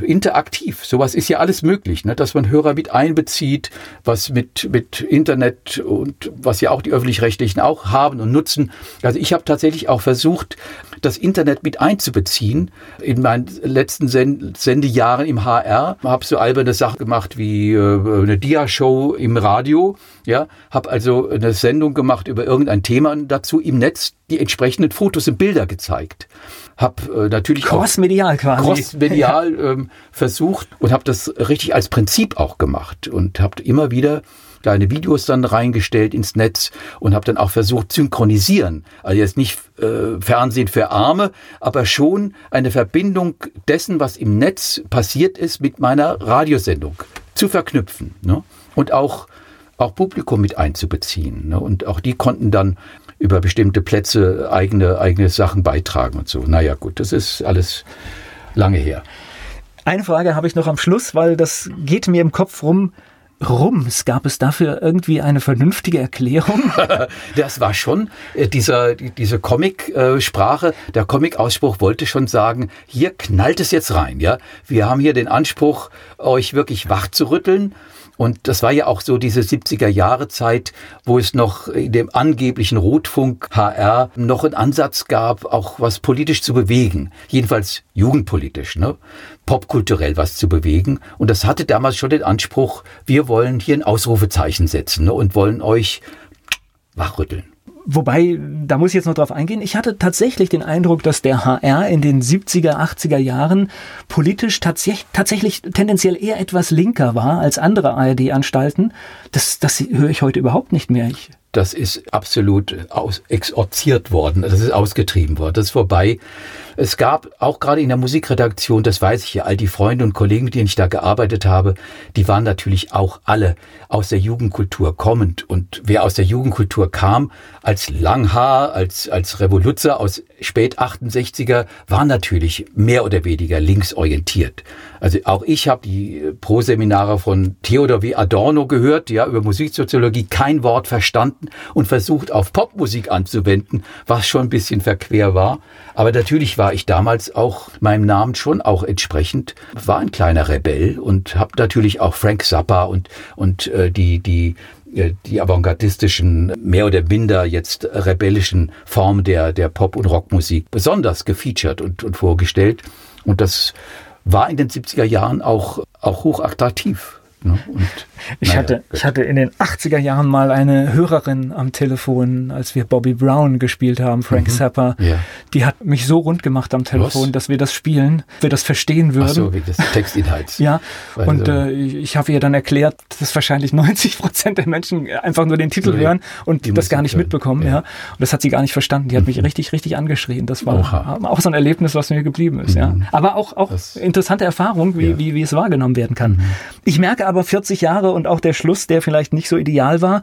interaktiv. Sowas ist ja alles möglich, ne? dass man Hörer mit einbezieht, was mit, mit Internet und was ja auch die öffentlich-rechtlichen auch haben und nutzen. Also ich habe tatsächlich auch versucht, das Internet mit einzubeziehen. In meinen letzten Send Sendejahren im HR habe so alberne Sachen gemacht wie äh, eine Dia-Show im Radio. Ja, habe also eine Sendung gemacht über irgendein Thema und dazu im Netz die entsprechenden Fotos und Bilder gezeigt. Hab äh, natürlich Crossmedial quasi. crossmedial [laughs] ähm, versucht und habe das richtig als Prinzip auch gemacht und habe immer wieder kleine Videos dann reingestellt ins Netz und habe dann auch versucht synchronisieren. Also jetzt nicht äh, Fernsehen für Arme, aber schon eine Verbindung dessen, was im Netz passiert ist, mit meiner Radiosendung zu verknüpfen ne? und auch auch Publikum mit einzubeziehen. Ne? Und auch die konnten dann über bestimmte Plätze eigene, eigene Sachen beitragen und so. Naja, gut, das ist alles lange her. Eine Frage habe ich noch am Schluss, weil das geht mir im Kopf rum. Rums, gab es dafür irgendwie eine vernünftige Erklärung? [laughs] Das war schon äh, dieser, die- diese Comic-Sprache, der Comic-Ausspruch wollte schon sagen, hier knallt es jetzt rein, ja. Wir haben hier den Anspruch, euch wirklich wach zu rütteln. Und das war ja auch so diese 70er Jahre Zeit, wo es noch in dem angeblichen Rotfunk HR noch einen Ansatz gab, auch was politisch zu bewegen. Jedenfalls jugendpolitisch, ne? popkulturell was zu bewegen. Und das hatte damals schon den Anspruch, wir wollen hier ein Ausrufezeichen setzen ne? und wollen euch wachrütteln. Wobei, da muss ich jetzt noch drauf eingehen. Ich hatte tatsächlich den Eindruck, dass der HR in den 70er, 80er Jahren politisch tatsächlich, tatsächlich tendenziell eher etwas linker war als andere ARD-Anstalten. Das, das höre ich heute überhaupt nicht mehr. Ich, Das ist absolut aus, exorziert worden. Das ist ausgetrieben worden. Das ist vorbei. Es gab auch gerade in der Musikredaktion, das weiß ich ja, all die Freunde und Kollegen, mit denen ich da gearbeitet habe, die waren natürlich auch alle aus der Jugendkultur kommend. Und wer aus der Jugendkultur kam, als Langhaar, als, als Revoluzzer aus spät 68er, war natürlich mehr oder weniger linksorientiert. Also auch ich habe die Pro-Seminare von Theodor W. Adorno gehört, ja, über Musiksoziologie, kein Wort verstanden. Verstanden und versucht auf Popmusik anzuwenden, was schon ein bisschen verquer war. Aber natürlich war ich damals auch meinem Namen schon auch entsprechend, war ein kleiner Rebell und habe natürlich auch Frank Zappa und, und äh, die, die äh, die avantgardistischen, mehr oder minder jetzt rebellischen Formen der, der Pop- und Rockmusik besonders gefeatured und, und vorgestellt. Und das war in den 70er Jahren auch, auch hochattraktiv. Ne? Und, [laughs] ich, naja, hatte, ich hatte in den 80er Jahren mal eine Hörerin am Telefon, als wir Bobby Brown gespielt haben, Frank mhm. Zappa. Ja. Die hat mich so rund gemacht am Telefon, Was? dass wir das spielen, wir das verstehen würden. Ach so, wegen des Textinhalts. [laughs] ja, also. und äh, ich habe ihr dann erklärt, dass wahrscheinlich [laughs] 90 Prozent der Menschen einfach nur den Titel so, hören und das gar nicht hören. mitbekommen. Ja. ja. Und das hat sie gar nicht verstanden. Die hat mhm. mich richtig, richtig angeschrien. Das war Oha. auch so ein Erlebnis, was mir geblieben ist. Mhm. Ja. Aber auch, auch interessante Erfahrung, wie, ja. wie, wie es wahrgenommen werden kann. Mhm. Ich merke aber 40 Jahre und auch der Schluss, der vielleicht nicht so ideal war.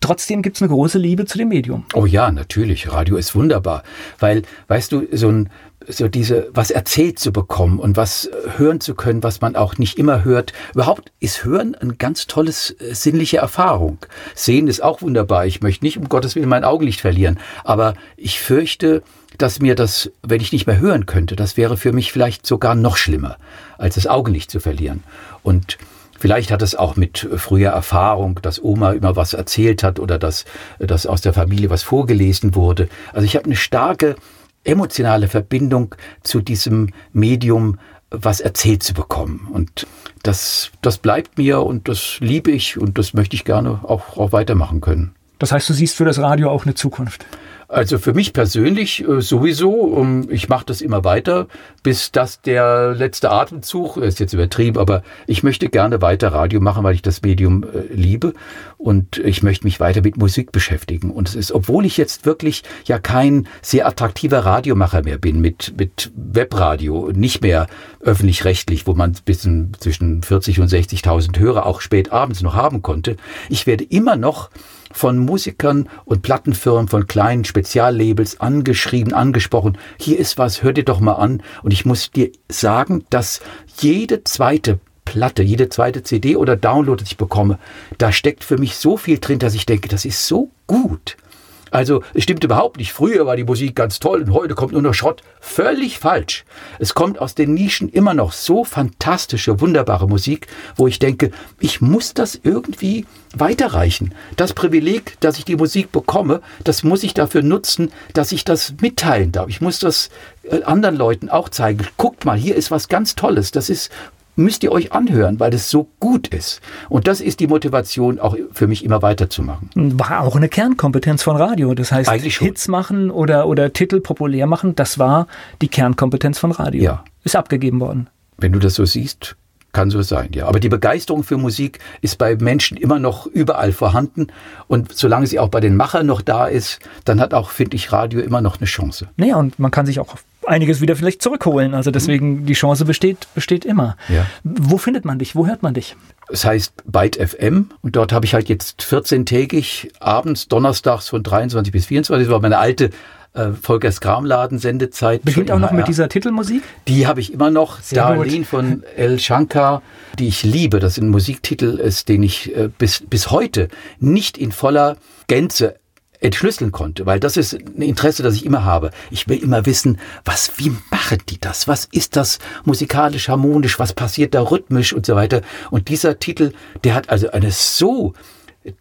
Trotzdem gibt es eine große Liebe zu dem Medium. Oh ja, natürlich. Radio ist wunderbar. Weil, weißt du, so ein, so diese, was erzählt zu bekommen und was hören zu können, was man auch nicht immer hört. Überhaupt ist Hören eine ganz tolles äh, sinnliche Erfahrung. Sehen ist auch wunderbar. Ich möchte nicht um Gottes Willen mein Augenlicht verlieren. Aber ich fürchte, dass mir das, wenn ich nicht mehr hören könnte, das wäre für mich vielleicht sogar noch schlimmer, als das Augenlicht zu verlieren. Und Vielleicht hat es auch mit früher Erfahrung, dass Oma immer was erzählt hat oder dass, dass aus der Familie was vorgelesen wurde. Also ich habe eine starke emotionale Verbindung zu diesem Medium, was erzählt zu bekommen. Und das, das bleibt mir und das liebe ich und das möchte ich gerne auch, auch weitermachen können. Das heißt, du siehst für das Radio auch eine Zukunft? Also für mich persönlich äh, sowieso. Ähm, ich mache das immer weiter, bis das der letzte Atemzug ist jetzt übertrieben, aber ich möchte gerne weiter Radio machen, weil ich das Medium äh, liebe und ich möchte mich weiter mit Musik beschäftigen. Und es ist, obwohl ich jetzt wirklich ja kein sehr attraktiver Radiomacher mehr bin mit mit Webradio, nicht mehr öffentlich-rechtlich, wo man bis zwischen 40 und 60.000 Hörer auch spät abends noch haben konnte. Ich werde immer noch von Musikern und Plattenfirmen, von kleinen Speziallabels angeschrieben, angesprochen. Hier ist was, hör dir doch mal an. Und ich muss dir sagen, dass jede zweite Platte, jede zweite CD oder Download, das ich bekomme, da steckt für mich so viel drin, dass ich denke, das ist so gut. Also es stimmt überhaupt nicht. Früher war die Musik ganz toll und heute kommt nur noch Schrott. Völlig falsch. Es kommt aus den Nischen immer noch so fantastische, wunderbare Musik, wo ich denke, ich muss das irgendwie weiterreichen. Das Privileg, dass ich die Musik bekomme, das muss ich dafür nutzen, dass ich das mitteilen darf. Ich muss das äh, anderen Leuten auch zeigen. Guckt mal, hier ist was ganz Tolles. Das ist müsst ihr euch anhören, weil es so gut ist. Und das ist die Motivation, auch für mich immer weiterzumachen. War auch eine Kernkompetenz von Radio. Das heißt, Hits machen oder, oder Titel populär machen, das war die Kernkompetenz von Radio. Ja. Ist abgegeben worden. Wenn du das so siehst, kann so sein, ja. Aber die Begeisterung für Musik ist bei Menschen immer noch überall vorhanden. Und solange sie auch bei den Machern noch da ist, dann hat auch, finde ich, Radio immer noch eine Chance. Naja, und man kann sich auch einiges wieder vielleicht zurückholen. Also deswegen, die Chance besteht, besteht immer. Ja. Wo findet man dich? Wo hört man dich? Es heißt Byte FM und dort habe ich halt jetzt 14-tägig abends, donnerstags von 23 bis 24. Das war meine alte äh, Volkers Kramladen Sendezeit. Beginnt auch noch mit dieser Titelmusik? Die habe ich immer noch. Sehr Darlene gut. von El Shankar, die ich liebe. Das ein Musiktitel ist, den ich äh, bis, bis heute nicht in voller Gänze entschlüsseln konnte, weil das ist ein Interesse, das ich immer habe. Ich will immer wissen, was, wie machen die das? Was ist das musikalisch harmonisch? Was passiert da rhythmisch und so weiter? Und dieser Titel, der hat also eine so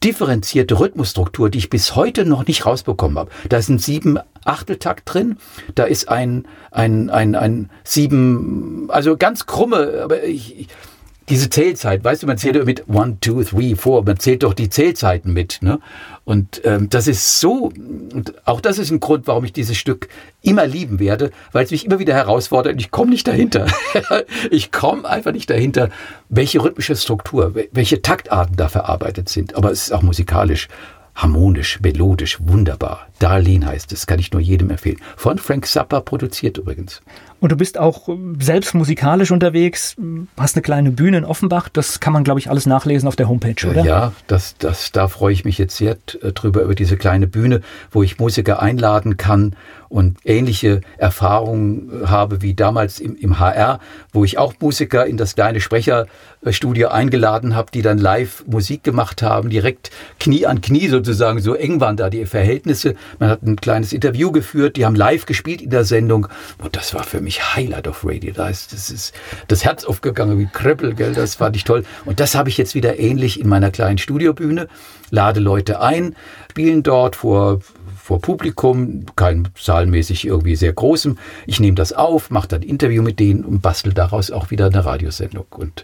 differenzierte Rhythmusstruktur, die ich bis heute noch nicht rausbekommen habe. Da ist ein sieben Achteltakt drin, da ist ein ein ein ein sieben, also ganz krumme, aber ich, diese Zählzeit, weißt du, man zählt mit one, two, three, four, man zählt doch die Zählzeiten mit. Ne? Und ähm, das ist so, und auch das ist ein Grund, warum ich dieses Stück immer lieben werde, weil es mich immer wieder herausfordert und ich komme nicht dahinter. [laughs] ich komme einfach nicht dahinter, welche rhythmische Struktur, welche Taktarten da verarbeitet sind. Aber es ist auch musikalisch harmonisch, melodisch, wunderbar. Darlene heißt es, kann ich nur jedem empfehlen. Von Frank Zappa produziert übrigens. Und du bist auch selbst musikalisch unterwegs, hast eine kleine Bühne in Offenbach. Das kann man, glaube ich, alles nachlesen auf der Homepage, oder? Ja, das, das, da freue ich mich jetzt sehr äh, drüber, über diese kleine Bühne, wo ich Musiker einladen kann und ähnliche Erfahrungen habe wie damals im, im HR, wo ich auch Musiker in das kleine Sprecherstudio eingeladen habe, die dann live Musik gemacht haben, direkt Knie an Knie sozusagen, so eng waren da die Verhältnisse. Man hat ein kleines Interview geführt, die haben live gespielt in der Sendung und das war für mich Highlight of Radio. Da ist, das ist das Herz aufgegangen wie Kröppel, gell, das fand ich toll. Und das habe ich jetzt wieder ähnlich in meiner kleinen Studiobühne, lade Leute ein, spielen dort vor vor Publikum, kein zahlenmäßig irgendwie sehr großem. Ich nehme das auf, mache dann Interview mit denen und bastel daraus auch wieder eine Radiosendung. Und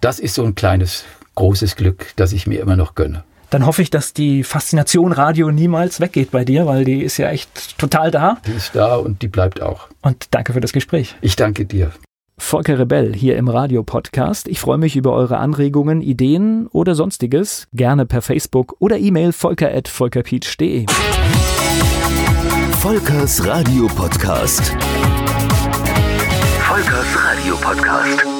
das ist so ein kleines, großes Glück, das ich mir immer noch gönne. Dann hoffe ich, dass die Faszination Radio niemals weggeht bei dir, weil die ist ja echt total da. Die ist da und die bleibt auch. Und danke für das Gespräch. Ich danke dir. Volker Rebell hier im Radio-Podcast. Ich freue mich über eure Anregungen, Ideen oder sonstiges. Gerne per Facebook oder E-Mail volker.volkerpeach.de. Volkers Radio-Podcast. Volkers Radio-Podcast.